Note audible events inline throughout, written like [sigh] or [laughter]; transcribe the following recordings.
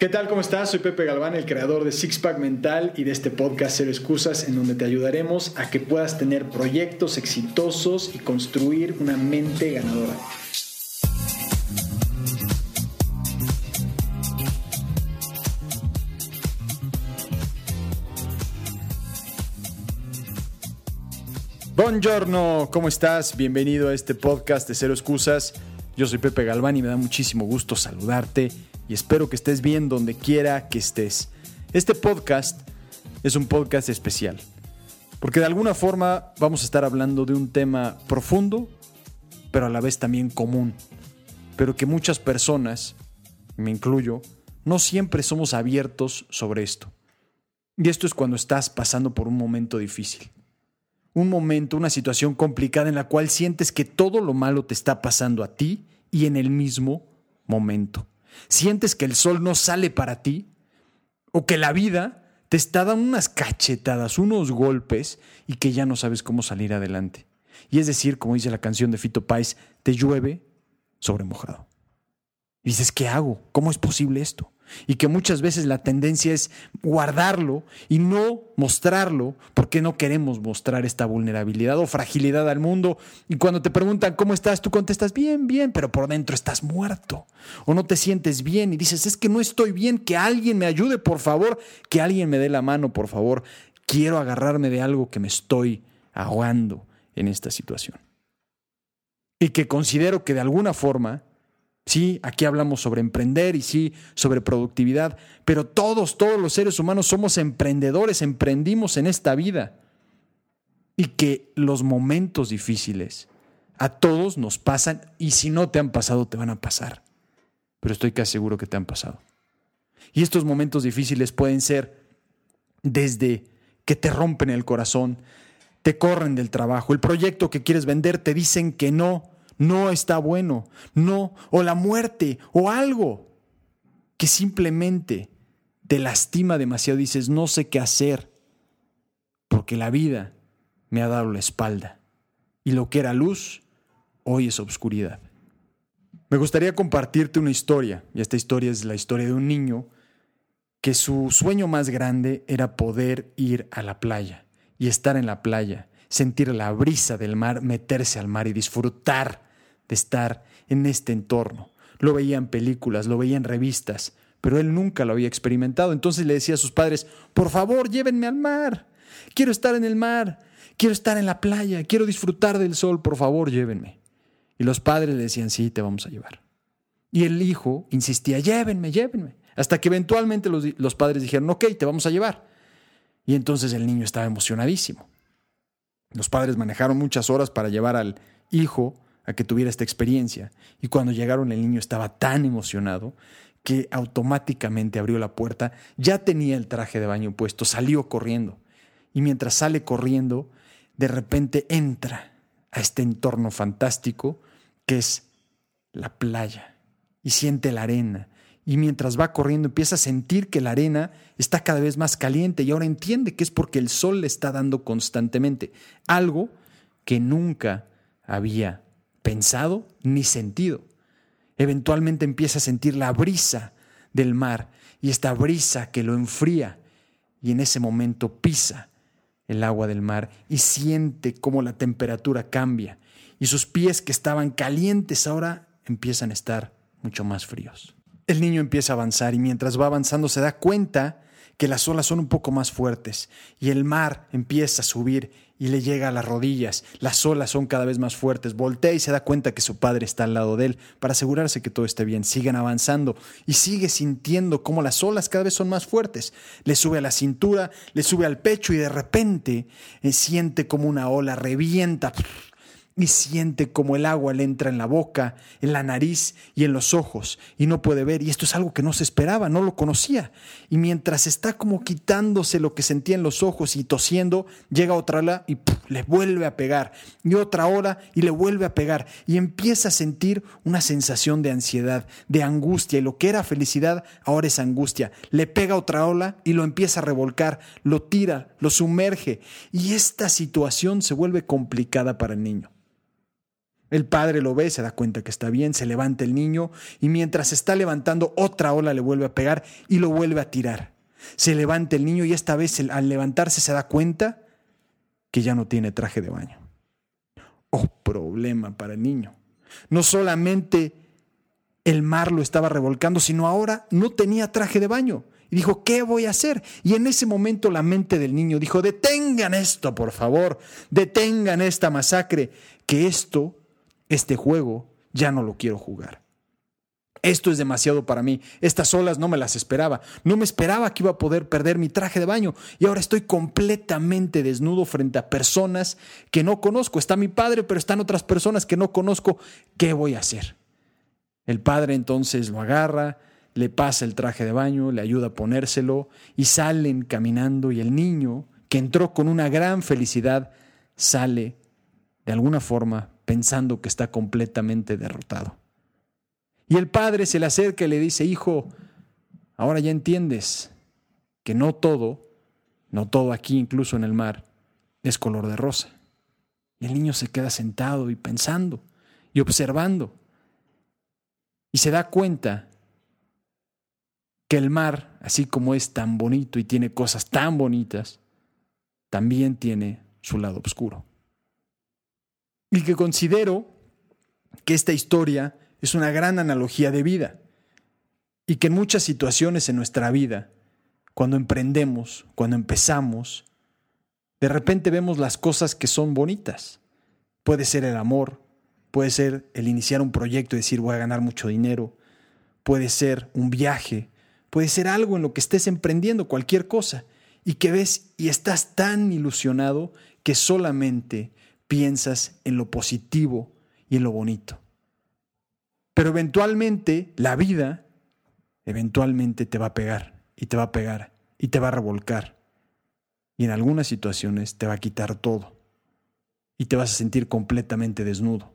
¿Qué tal? ¿Cómo estás? Soy Pepe Galván, el creador de Sixpack Mental y de este podcast Cero Excusas, en donde te ayudaremos a que puedas tener proyectos exitosos y construir una mente ganadora. Buongiorno, ¿cómo estás? Bienvenido a este podcast de Cero Excusas. Yo soy Pepe Galván y me da muchísimo gusto saludarte y espero que estés bien donde quiera que estés. Este podcast es un podcast especial, porque de alguna forma vamos a estar hablando de un tema profundo, pero a la vez también común, pero que muchas personas, me incluyo, no siempre somos abiertos sobre esto. Y esto es cuando estás pasando por un momento difícil. Un momento, una situación complicada en la cual sientes que todo lo malo te está pasando a ti y en el mismo momento. ¿Sientes que el sol no sale para ti? ¿O que la vida te está dando unas cachetadas, unos golpes y que ya no sabes cómo salir adelante? Y es decir, como dice la canción de Fito Páez, te llueve sobre mojado. Y dices, ¿qué hago? ¿Cómo es posible esto? Y que muchas veces la tendencia es guardarlo y no mostrarlo porque no queremos mostrar esta vulnerabilidad o fragilidad al mundo. Y cuando te preguntan cómo estás, tú contestas bien, bien, pero por dentro estás muerto o no te sientes bien y dices, es que no estoy bien, que alguien me ayude, por favor, que alguien me dé la mano, por favor. Quiero agarrarme de algo que me estoy ahogando en esta situación. Y que considero que de alguna forma Sí, aquí hablamos sobre emprender y sí, sobre productividad, pero todos, todos los seres humanos somos emprendedores, emprendimos en esta vida. Y que los momentos difíciles a todos nos pasan y si no te han pasado, te van a pasar. Pero estoy casi seguro que te han pasado. Y estos momentos difíciles pueden ser desde que te rompen el corazón, te corren del trabajo, el proyecto que quieres vender te dicen que no, no está bueno, no, o la muerte, o algo que simplemente te lastima demasiado, dices, no sé qué hacer, porque la vida me ha dado la espalda, y lo que era luz, hoy es obscuridad. Me gustaría compartirte una historia, y esta historia es la historia de un niño que su sueño más grande era poder ir a la playa y estar en la playa, sentir la brisa del mar, meterse al mar y disfrutar de estar en este entorno. Lo veía en películas, lo veía en revistas, pero él nunca lo había experimentado. Entonces le decía a sus padres, por favor, llévenme al mar. Quiero estar en el mar, quiero estar en la playa, quiero disfrutar del sol, por favor, llévenme. Y los padres le decían, sí, te vamos a llevar. Y el hijo insistía, llévenme, llévenme. Hasta que eventualmente los, los padres dijeron, ok, te vamos a llevar. Y entonces el niño estaba emocionadísimo. Los padres manejaron muchas horas para llevar al hijo a que tuviera esta experiencia. Y cuando llegaron el niño estaba tan emocionado que automáticamente abrió la puerta, ya tenía el traje de baño puesto, salió corriendo. Y mientras sale corriendo, de repente entra a este entorno fantástico que es la playa y siente la arena. Y mientras va corriendo empieza a sentir que la arena está cada vez más caliente y ahora entiende que es porque el sol le está dando constantemente algo que nunca había pensado ni sentido. Eventualmente empieza a sentir la brisa del mar y esta brisa que lo enfría y en ese momento pisa el agua del mar y siente cómo la temperatura cambia y sus pies que estaban calientes ahora empiezan a estar mucho más fríos. El niño empieza a avanzar y mientras va avanzando se da cuenta que las olas son un poco más fuertes y el mar empieza a subir y le llega a las rodillas, las olas son cada vez más fuertes, voltea y se da cuenta que su padre está al lado de él para asegurarse que todo esté bien, siguen avanzando y sigue sintiendo cómo las olas cada vez son más fuertes, le sube a la cintura, le sube al pecho y de repente eh, siente como una ola revienta y siente como el agua le entra en la boca, en la nariz y en los ojos y no puede ver. Y esto es algo que no se esperaba, no lo conocía. Y mientras está como quitándose lo que sentía en los ojos y tosiendo, llega otra ola y le vuelve a pegar. Y otra hora y le vuelve a pegar. Y empieza a sentir una sensación de ansiedad, de angustia. Y lo que era felicidad ahora es angustia. Le pega otra ola y lo empieza a revolcar, lo tira, lo sumerge. Y esta situación se vuelve complicada para el niño. El padre lo ve, se da cuenta que está bien, se levanta el niño y mientras se está levantando otra ola le vuelve a pegar y lo vuelve a tirar. Se levanta el niño y esta vez al levantarse se da cuenta que ya no tiene traje de baño. Oh, problema para el niño. No solamente el mar lo estaba revolcando, sino ahora no tenía traje de baño. Y dijo, ¿qué voy a hacer? Y en ese momento la mente del niño dijo, detengan esto, por favor, detengan esta masacre, que esto, este juego, ya no lo quiero jugar. Esto es demasiado para mí. Estas olas no me las esperaba. No me esperaba que iba a poder perder mi traje de baño. Y ahora estoy completamente desnudo frente a personas que no conozco. Está mi padre, pero están otras personas que no conozco. ¿Qué voy a hacer? El padre entonces lo agarra, le pasa el traje de baño, le ayuda a ponérselo y salen caminando y el niño, que entró con una gran felicidad, sale de alguna forma pensando que está completamente derrotado. Y el padre se le acerca y le dice, hijo, ahora ya entiendes que no todo, no todo aquí, incluso en el mar, es color de rosa. Y el niño se queda sentado y pensando y observando. Y se da cuenta que el mar, así como es tan bonito y tiene cosas tan bonitas, también tiene su lado oscuro. Y que considero que esta historia es una gran analogía de vida y que en muchas situaciones en nuestra vida, cuando emprendemos, cuando empezamos, de repente vemos las cosas que son bonitas. Puede ser el amor, puede ser el iniciar un proyecto y decir voy a ganar mucho dinero, puede ser un viaje, puede ser algo en lo que estés emprendiendo, cualquier cosa, y que ves y estás tan ilusionado que solamente piensas en lo positivo y en lo bonito. Pero eventualmente la vida, eventualmente te va a pegar y te va a pegar y te va a revolcar. Y en algunas situaciones te va a quitar todo. Y te vas a sentir completamente desnudo.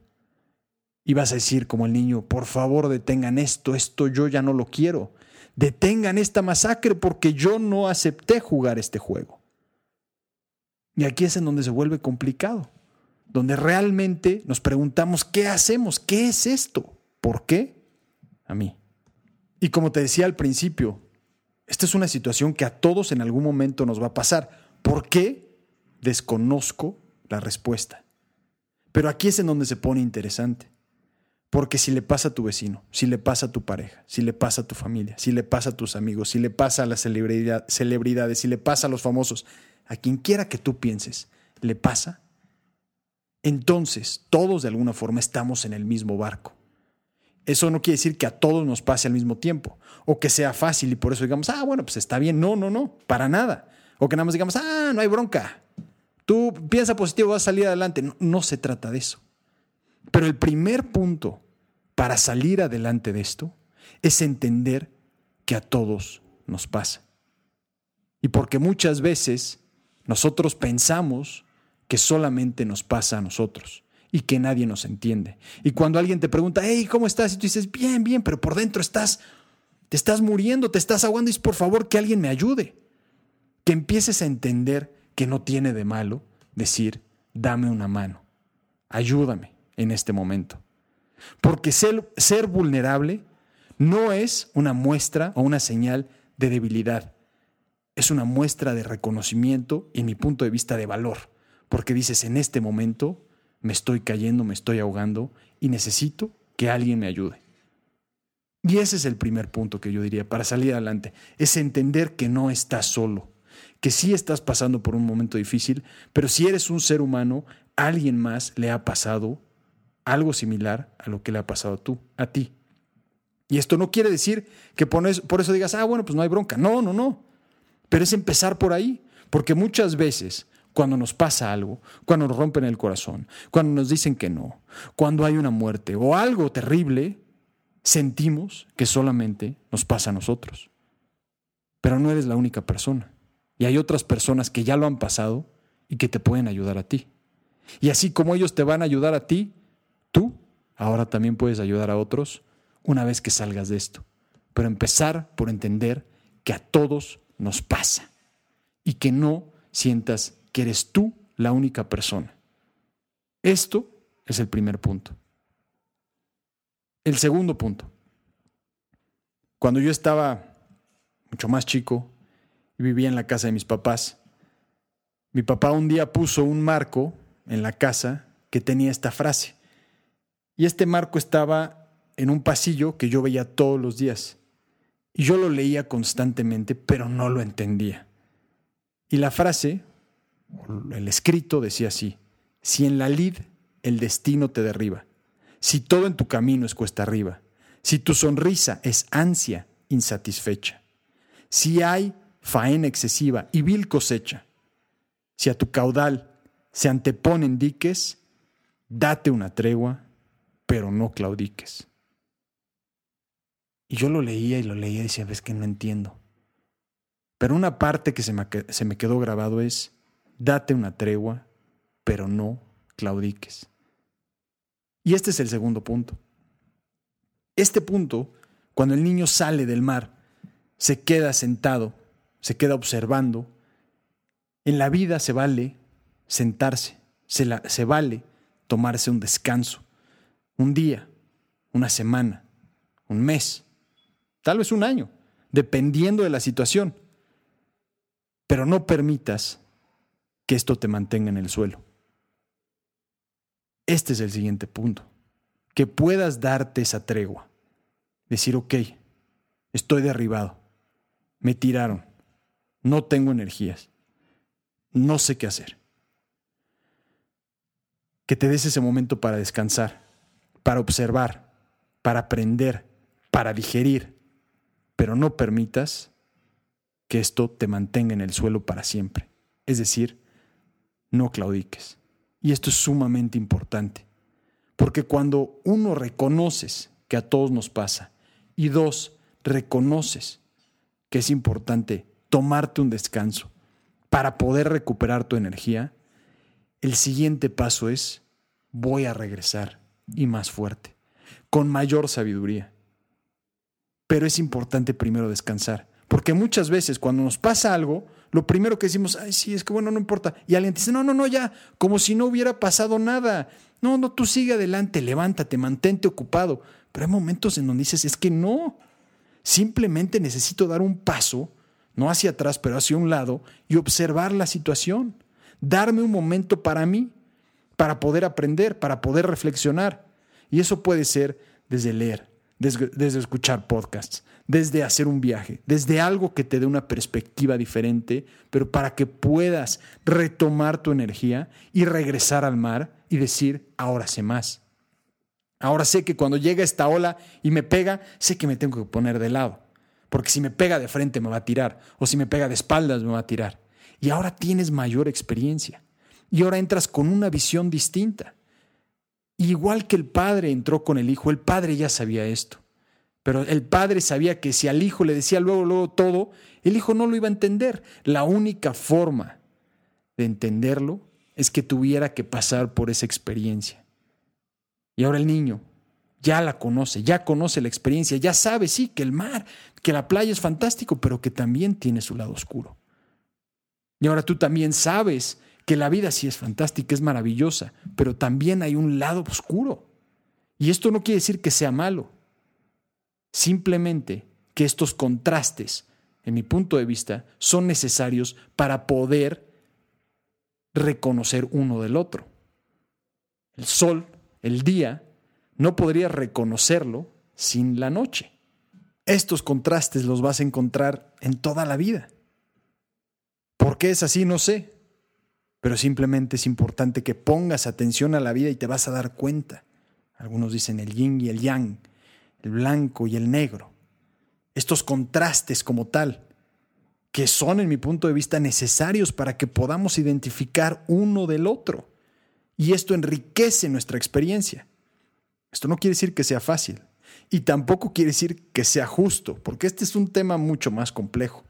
Y vas a decir como el niño, por favor detengan esto, esto yo ya no lo quiero. Detengan esta masacre porque yo no acepté jugar este juego. Y aquí es en donde se vuelve complicado, donde realmente nos preguntamos, ¿qué hacemos? ¿Qué es esto? ¿Por qué? A mí. Y como te decía al principio, esta es una situación que a todos en algún momento nos va a pasar. ¿Por qué? Desconozco la respuesta. Pero aquí es en donde se pone interesante. Porque si le pasa a tu vecino, si le pasa a tu pareja, si le pasa a tu familia, si le pasa a tus amigos, si le pasa a las celebridades, si le pasa a los famosos, a quien quiera que tú pienses, le pasa, entonces todos de alguna forma estamos en el mismo barco. Eso no quiere decir que a todos nos pase al mismo tiempo o que sea fácil y por eso digamos, ah, bueno, pues está bien. No, no, no, para nada. O que nada más digamos, ah, no hay bronca. Tú piensa positivo, vas a salir adelante. No, no se trata de eso. Pero el primer punto para salir adelante de esto es entender que a todos nos pasa. Y porque muchas veces nosotros pensamos que solamente nos pasa a nosotros y que nadie nos entiende. Y cuando alguien te pregunta, hey, ¿cómo estás? Y tú dices, bien, bien, pero por dentro estás, te estás muriendo, te estás ahogando y es por favor que alguien me ayude. Que empieces a entender que no tiene de malo decir, dame una mano, ayúdame en este momento. Porque ser, ser vulnerable no es una muestra o una señal de debilidad, es una muestra de reconocimiento y, en mi punto de vista, de valor. Porque dices, en este momento me estoy cayendo, me estoy ahogando y necesito que alguien me ayude. Y ese es el primer punto que yo diría para salir adelante, es entender que no estás solo, que sí estás pasando por un momento difícil, pero si eres un ser humano, alguien más le ha pasado algo similar a lo que le ha pasado a tú, a ti. Y esto no quiere decir que por eso digas, ah, bueno, pues no hay bronca. No, no, no. Pero es empezar por ahí, porque muchas veces cuando nos pasa algo, cuando nos rompen el corazón, cuando nos dicen que no, cuando hay una muerte o algo terrible, sentimos que solamente nos pasa a nosotros. Pero no eres la única persona. Y hay otras personas que ya lo han pasado y que te pueden ayudar a ti. Y así como ellos te van a ayudar a ti, tú ahora también puedes ayudar a otros una vez que salgas de esto. Pero empezar por entender que a todos nos pasa y que no sientas que eres tú la única persona. Esto es el primer punto. El segundo punto. Cuando yo estaba mucho más chico y vivía en la casa de mis papás, mi papá un día puso un marco en la casa que tenía esta frase. Y este marco estaba en un pasillo que yo veía todos los días. Y yo lo leía constantemente, pero no lo entendía. Y la frase, el escrito decía así, si en la lid el destino te derriba, si todo en tu camino es cuesta arriba, si tu sonrisa es ansia insatisfecha, si hay faena excesiva y vil cosecha, si a tu caudal se anteponen diques, date una tregua, pero no claudiques. Y yo lo leía y lo leía y decía, ves que no entiendo. Pero una parte que se me, se me quedó grabado es, date una tregua, pero no claudiques. Y este es el segundo punto. Este punto, cuando el niño sale del mar, se queda sentado, se queda observando, en la vida se vale sentarse, se, vale tomarse un descanso, un día, una semana, un mes, tal vez un año, dependiendo de la situación. Pero no permitas que esto te mantenga en el suelo. Este es el siguiente punto. Que puedas darte esa tregua. Decir, ok, estoy derribado. Me tiraron. No tengo energías. No sé qué hacer. Que te des ese momento para descansar, para observar, para aprender, para digerir. Pero no permitas que esto te mantenga en el suelo para siempre. Es decir, no claudiques. Y esto es sumamente importante, porque cuando uno reconoces que a todos nos pasa y dos, reconoces que es importante tomarte un descanso para poder recuperar tu energía, el siguiente paso es voy a regresar y más fuerte, con mayor sabiduría. Pero es importante primero descansar, porque muchas veces cuando nos pasa algo, lo primero que decimos, ay, sí, es que bueno, no importa. Y alguien dice, no, no, no, ya, como si no hubiera pasado nada. No, no, tú sigue adelante, levántate, mantente ocupado. Pero hay momentos en donde dices, es que no. Simplemente necesito dar un paso, no hacia atrás, pero hacia un lado, y observar la situación. Darme un momento para mí, para poder aprender, para poder reflexionar. Y eso puede ser desde leer, desde, escuchar podcasts, desde hacer un viaje, desde algo que te dé una perspectiva diferente, pero para que puedas retomar tu energía y regresar al mar y decir, ahora sé más. Ahora sé que cuando llega esta ola y me pega, sé que me tengo que poner de lado, porque si me pega de frente me va a tirar, o si me pega de espaldas me va a tirar. Y ahora tienes mayor experiencia, y ahora entras con una visión distinta. Igual que el padre entró con el hijo, el padre ya sabía esto. Pero el padre sabía que si al hijo le decía luego, luego todo, el hijo no lo iba a entender. La única forma de entenderlo es que tuviera que pasar por esa experiencia. Y ahora el niño ya la conoce, ya conoce la experiencia, ya sabe, sí, que el mar, que la playa es fantástico, pero que también tiene su lado oscuro. Y ahora tú también sabes que la vida sí es fantástica, es maravillosa, pero también hay un lado oscuro. Y esto no quiere decir que sea malo. Simplemente que estos contrastes, en mi punto de vista, son necesarios para poder reconocer uno del otro. El sol, el día, no podría reconocerlo sin la noche. Estos contrastes los vas a encontrar en toda la vida. ¿Por qué es así? No sé pero simplemente es importante que pongas atención a la vida y te vas a dar cuenta. Algunos dicen el yin y el yang, el blanco y el negro. Estos contrastes como tal, que son en mi punto de vista necesarios para que podamos identificar uno del otro. Y esto enriquece nuestra experiencia. Esto no quiere decir que sea fácil y tampoco quiere decir que sea justo, porque este es un tema mucho más complejo.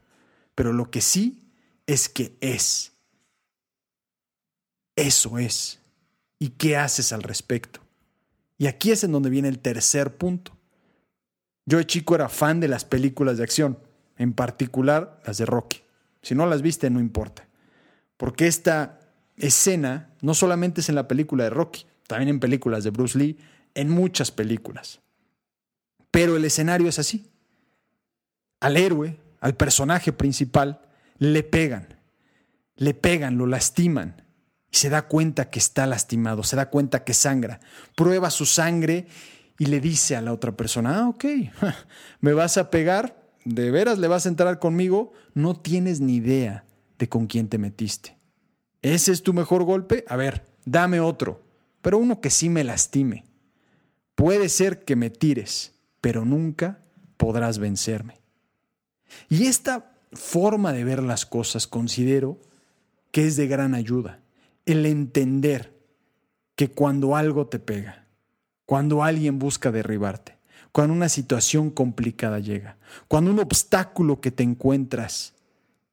Pero lo que sí es que es. Eso es. ¿Y qué haces al respecto? Y aquí es en donde viene el tercer punto. Yo de chico era fan de las películas de acción, en particular las de Rocky. Si no las viste, no importa. Porque esta escena no solamente es en la película de Rocky, también en películas de Bruce Lee, en muchas películas. Pero el escenario es así. Al héroe, al personaje principal, le pegan, le pegan, lo lastiman se da cuenta que está lastimado, se da cuenta que sangra, prueba su sangre y le dice a la otra persona, ah, ok, [laughs] me vas a pegar, de veras le vas a entrar conmigo, no tienes ni idea de con quién te metiste. ¿Ese es tu mejor golpe? A ver, dame otro, pero uno que sí me lastime. Puede ser que me tires, pero nunca podrás vencerme. Y esta forma de ver las cosas considero que es de gran ayuda. El entender que cuando algo te pega, cuando alguien busca derribarte, cuando una situación complicada llega, cuando un obstáculo que te encuentras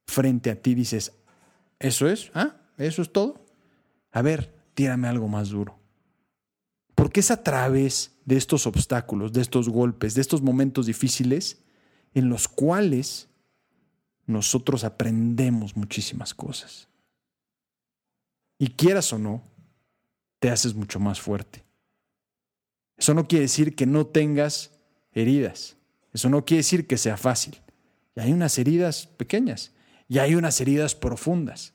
frente a ti dices, ¿eso es? ¿Ah? ¿Eso es todo? A ver, tírame algo más duro. Porque es a través de estos obstáculos, de estos golpes, de estos momentos difíciles, en los cuales nosotros aprendemos muchísimas cosas. Y quieras o no, te haces mucho más fuerte. Eso no quiere decir que no tengas heridas. Eso no quiere decir que sea fácil. Y hay unas heridas pequeñas y hay unas heridas profundas.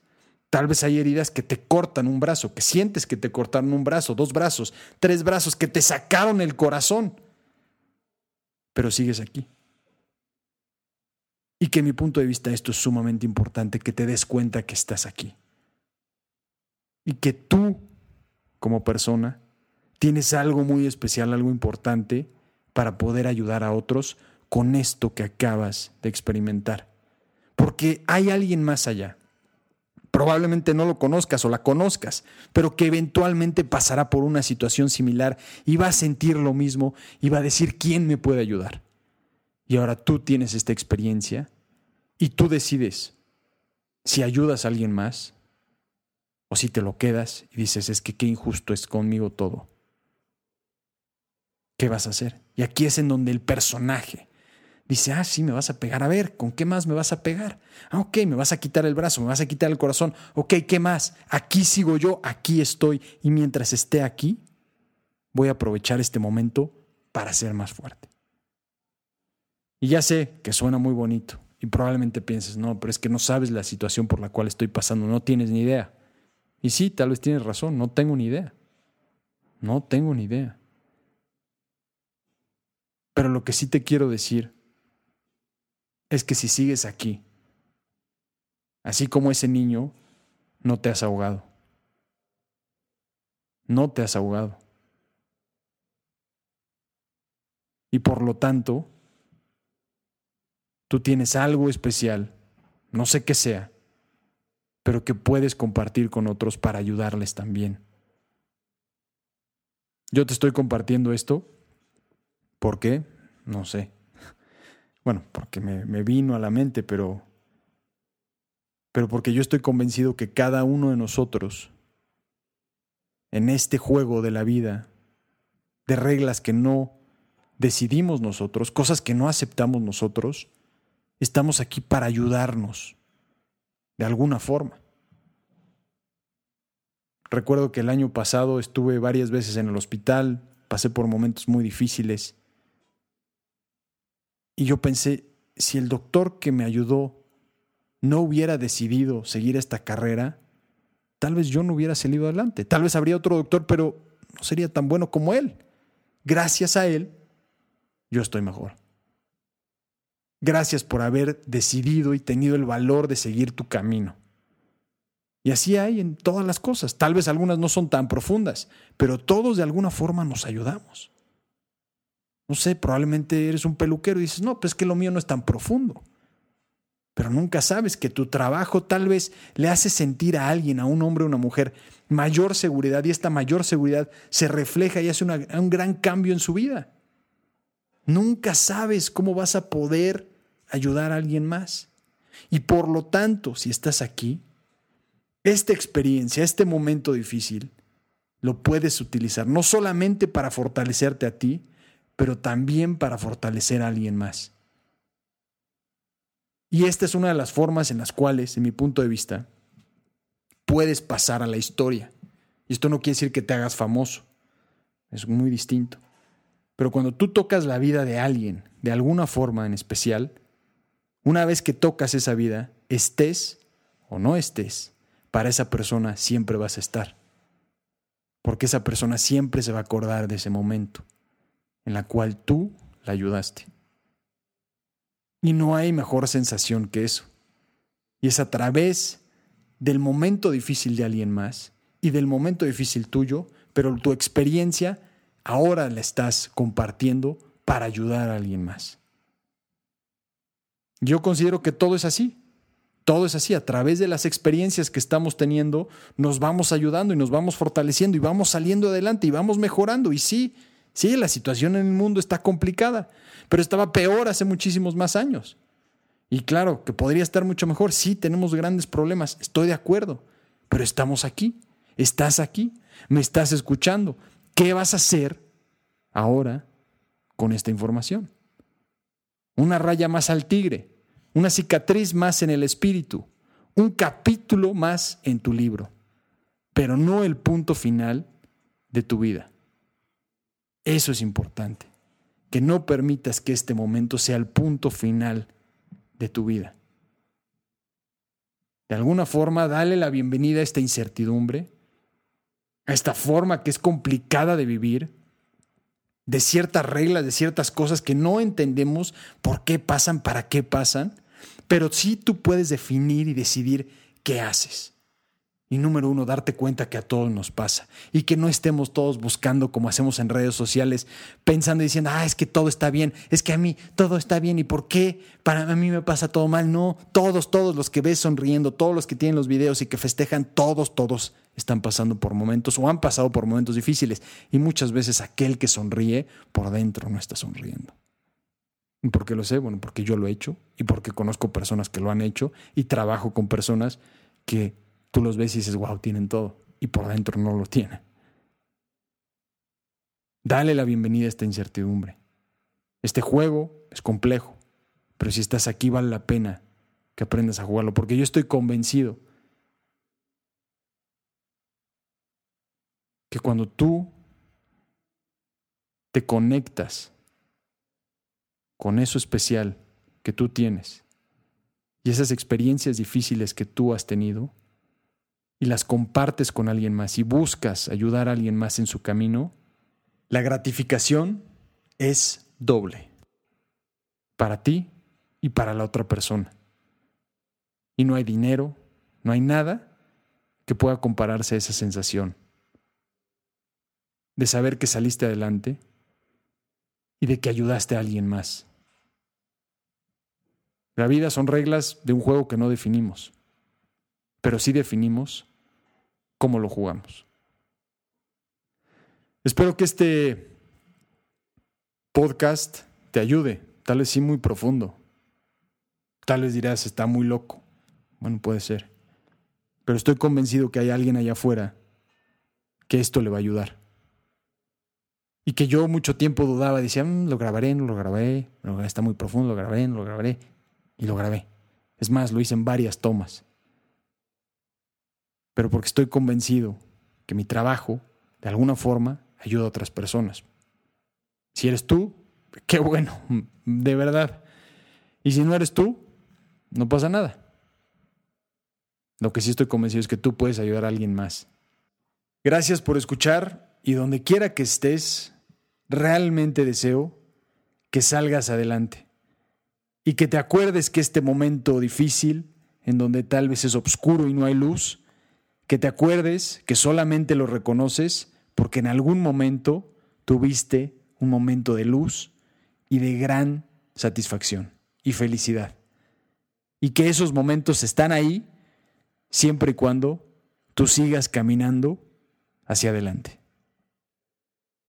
Tal vez hay heridas que te cortan un brazo, que sientes que te cortaron un brazo, dos brazos, tres brazos, que te sacaron el corazón. Pero sigues aquí. Y que mi punto de vista esto es sumamente importante, que te des cuenta que estás aquí. Y que tú, como persona, tienes algo muy especial, algo importante para poder ayudar a otros con esto que acabas de experimentar. Porque hay alguien más allá. Probablemente no lo conozcas o la conozcas, pero que eventualmente pasará por una situación similar y va a sentir lo mismo y va a decir, ¿quién me puede ayudar? Y ahora tú tienes esta experiencia y tú decides si ayudas a alguien más o si te lo quedas y dices, es que qué injusto es conmigo todo. ¿Qué vas a hacer? Y aquí es en donde el personaje dice, ah, sí, me vas a pegar. A ver, ¿con qué más me vas a pegar? Ah, ok, me vas a quitar el brazo, me vas a quitar el corazón. Ok, ¿qué más? Aquí sigo yo, aquí estoy. Y mientras esté aquí, voy a aprovechar este momento para ser más fuerte. Y ya sé que suena muy bonito y probablemente pienses, no, pero es que no sabes la situación por la cual estoy pasando, no tienes ni idea. Y sí, tal vez tienes razón, no tengo ni idea. No tengo ni idea. Pero lo que sí te quiero decir es que si sigues aquí, así como ese niño, no te has ahogado. No te has ahogado. Y por lo tanto, tú tienes algo especial, no sé qué sea, pero que puedes compartir con otros para ayudarles también. Yo te estoy compartiendo esto. ¿Por qué? No sé. [laughs] Bueno, porque me, me, vino a la mente, pero, pero porque yo estoy convencido que cada uno de nosotros, en este juego de la vida, de reglas que no decidimos nosotros, cosas que no aceptamos nosotros, estamos aquí para ayudarnos de alguna forma. Recuerdo que el año pasado estuve varias veces en el hospital, pasé por momentos muy difíciles y yo pensé, si el doctor que me ayudó no hubiera decidido seguir esta carrera, tal vez yo no hubiera salido adelante, tal vez habría otro doctor, pero no sería tan bueno como él. Gracias a él, yo estoy mejor. Gracias por haber decidido y tenido el valor de seguir tu camino. Y así hay en todas las cosas. Tal vez algunas no son tan profundas, pero todos de alguna forma nos ayudamos. No sé, probablemente eres un peluquero y dices, no, pues es que lo mío no es tan profundo. Pero nunca sabes que tu trabajo tal vez le hace sentir a alguien, a un hombre o una mujer, mayor seguridad y esta mayor seguridad se refleja y hace un gran cambio en su vida. Nunca sabes cómo vas a poder ayudar a alguien más. Y por lo tanto, si estás aquí, esta experiencia, este momento difícil, lo puedes utilizar no solamente para fortalecerte a ti, pero también para fortalecer a alguien más. Y esta es una de las formas en las cuales, en mi punto de vista, puedes pasar a la historia. Y esto no quiere decir que te hagas famoso, es muy distinto Pero cuando tú tocas la vida de alguien, de alguna forma en especial, una vez que tocas esa vida, estés o no estés, para esa persona siempre vas a estar. Porque esa persona siempre se va a acordar de ese momento en la cual tú la ayudaste. Y no hay mejor sensación que eso. Y es a través del momento difícil de alguien más y del momento difícil tuyo, pero tu experiencia ahora la estás compartiendo para ayudar a alguien más. Yo considero que todo es así. Todo es así, a través de las experiencias que estamos teniendo, nos vamos ayudando y nos vamos fortaleciendo y vamos saliendo adelante y vamos mejorando. Y sí, sí, la situación en el mundo está complicada, pero estaba peor hace muchísimos más años. Y claro, que podría estar mucho mejor. Sí, tenemos grandes problemas, estoy de acuerdo, pero estamos aquí, estás aquí, me estás escuchando. ¿Qué vas a hacer ahora con esta información? Una raya más al tigre, una cicatriz más en el espíritu, un capítulo más en tu libro, pero no el punto final de tu vida. Eso es importante, que no permitas que este momento sea el punto final de tu vida. De alguna forma, dale la bienvenida a esta incertidumbre, a esta forma que es complicada de vivir, de ciertas reglas, de ciertas cosas que no entendemos por qué pasan, para qué pasan, pero sí tú puedes definir y decidir qué haces. Y número uno, darte cuenta que a todos nos pasa y que no estemos todos buscando como hacemos en redes sociales, pensando y diciendo, ah, es que todo está bien, es que a mí todo está bien y por qué para mí me pasa todo mal. No, todos, todos los que ves sonriendo, todos los que tienen los videos y que festejan, todos, todos están pasando por momentos o han pasado por momentos difíciles. Y muchas veces aquel que sonríe por dentro no está sonriendo. ¿Y por qué lo sé? Bueno, porque yo lo he hecho y porque conozco personas que lo han hecho y trabajo con personas que tú los ves y dices, wow, tienen todo y por dentro no lo tienen. Dale la bienvenida a esta incertidumbre. Este juego es complejo, pero si estás aquí vale la pena que aprendas a jugarlo, porque yo estoy convencido que cuando tú te conectas con eso especial que tú tienes y esas experiencias difíciles que tú has tenido y las compartes con alguien más y buscas ayudar a alguien más en su camino, la gratificación es doble para ti y para la otra persona. Y no hay dinero, no hay nada que pueda compararse a esa sensación de saber que saliste adelante y de que ayudaste a alguien más. La vida son reglas de un juego que no definimos, pero sí definimos cómo lo jugamos. Espero que este podcast te ayude, tal vez sí muy profundo. Tal vez dirás, está muy loco. Bueno, puede ser. Pero estoy convencido que hay alguien allá afuera que esto le va a ayudar. Y que yo mucho tiempo dudaba, decía, mm, lo grabaré, no lo grabaré, está muy profundo, lo grabaré, no lo grabaré y lo grabé. Es más, lo hice en varias tomas. Pero porque estoy convencido que mi trabajo, de alguna forma, ayuda a otras personas. Si eres tú, qué bueno, [laughs] de verdad. Y si no eres tú, no pasa nada. Lo que sí estoy convencido es que tú puedes ayudar a alguien más. Gracias por escuchar y donde quiera que estés, realmente deseo que salgas adelante y que te acuerdes que este momento difícil, en donde tal vez es oscuro y no hay luz, que te acuerdes que solamente lo reconoces porque en algún momento tuviste un momento de luz y de gran satisfacción y felicidad. Y que esos momentos están ahí siempre y cuando tú sigas caminando hacia adelante.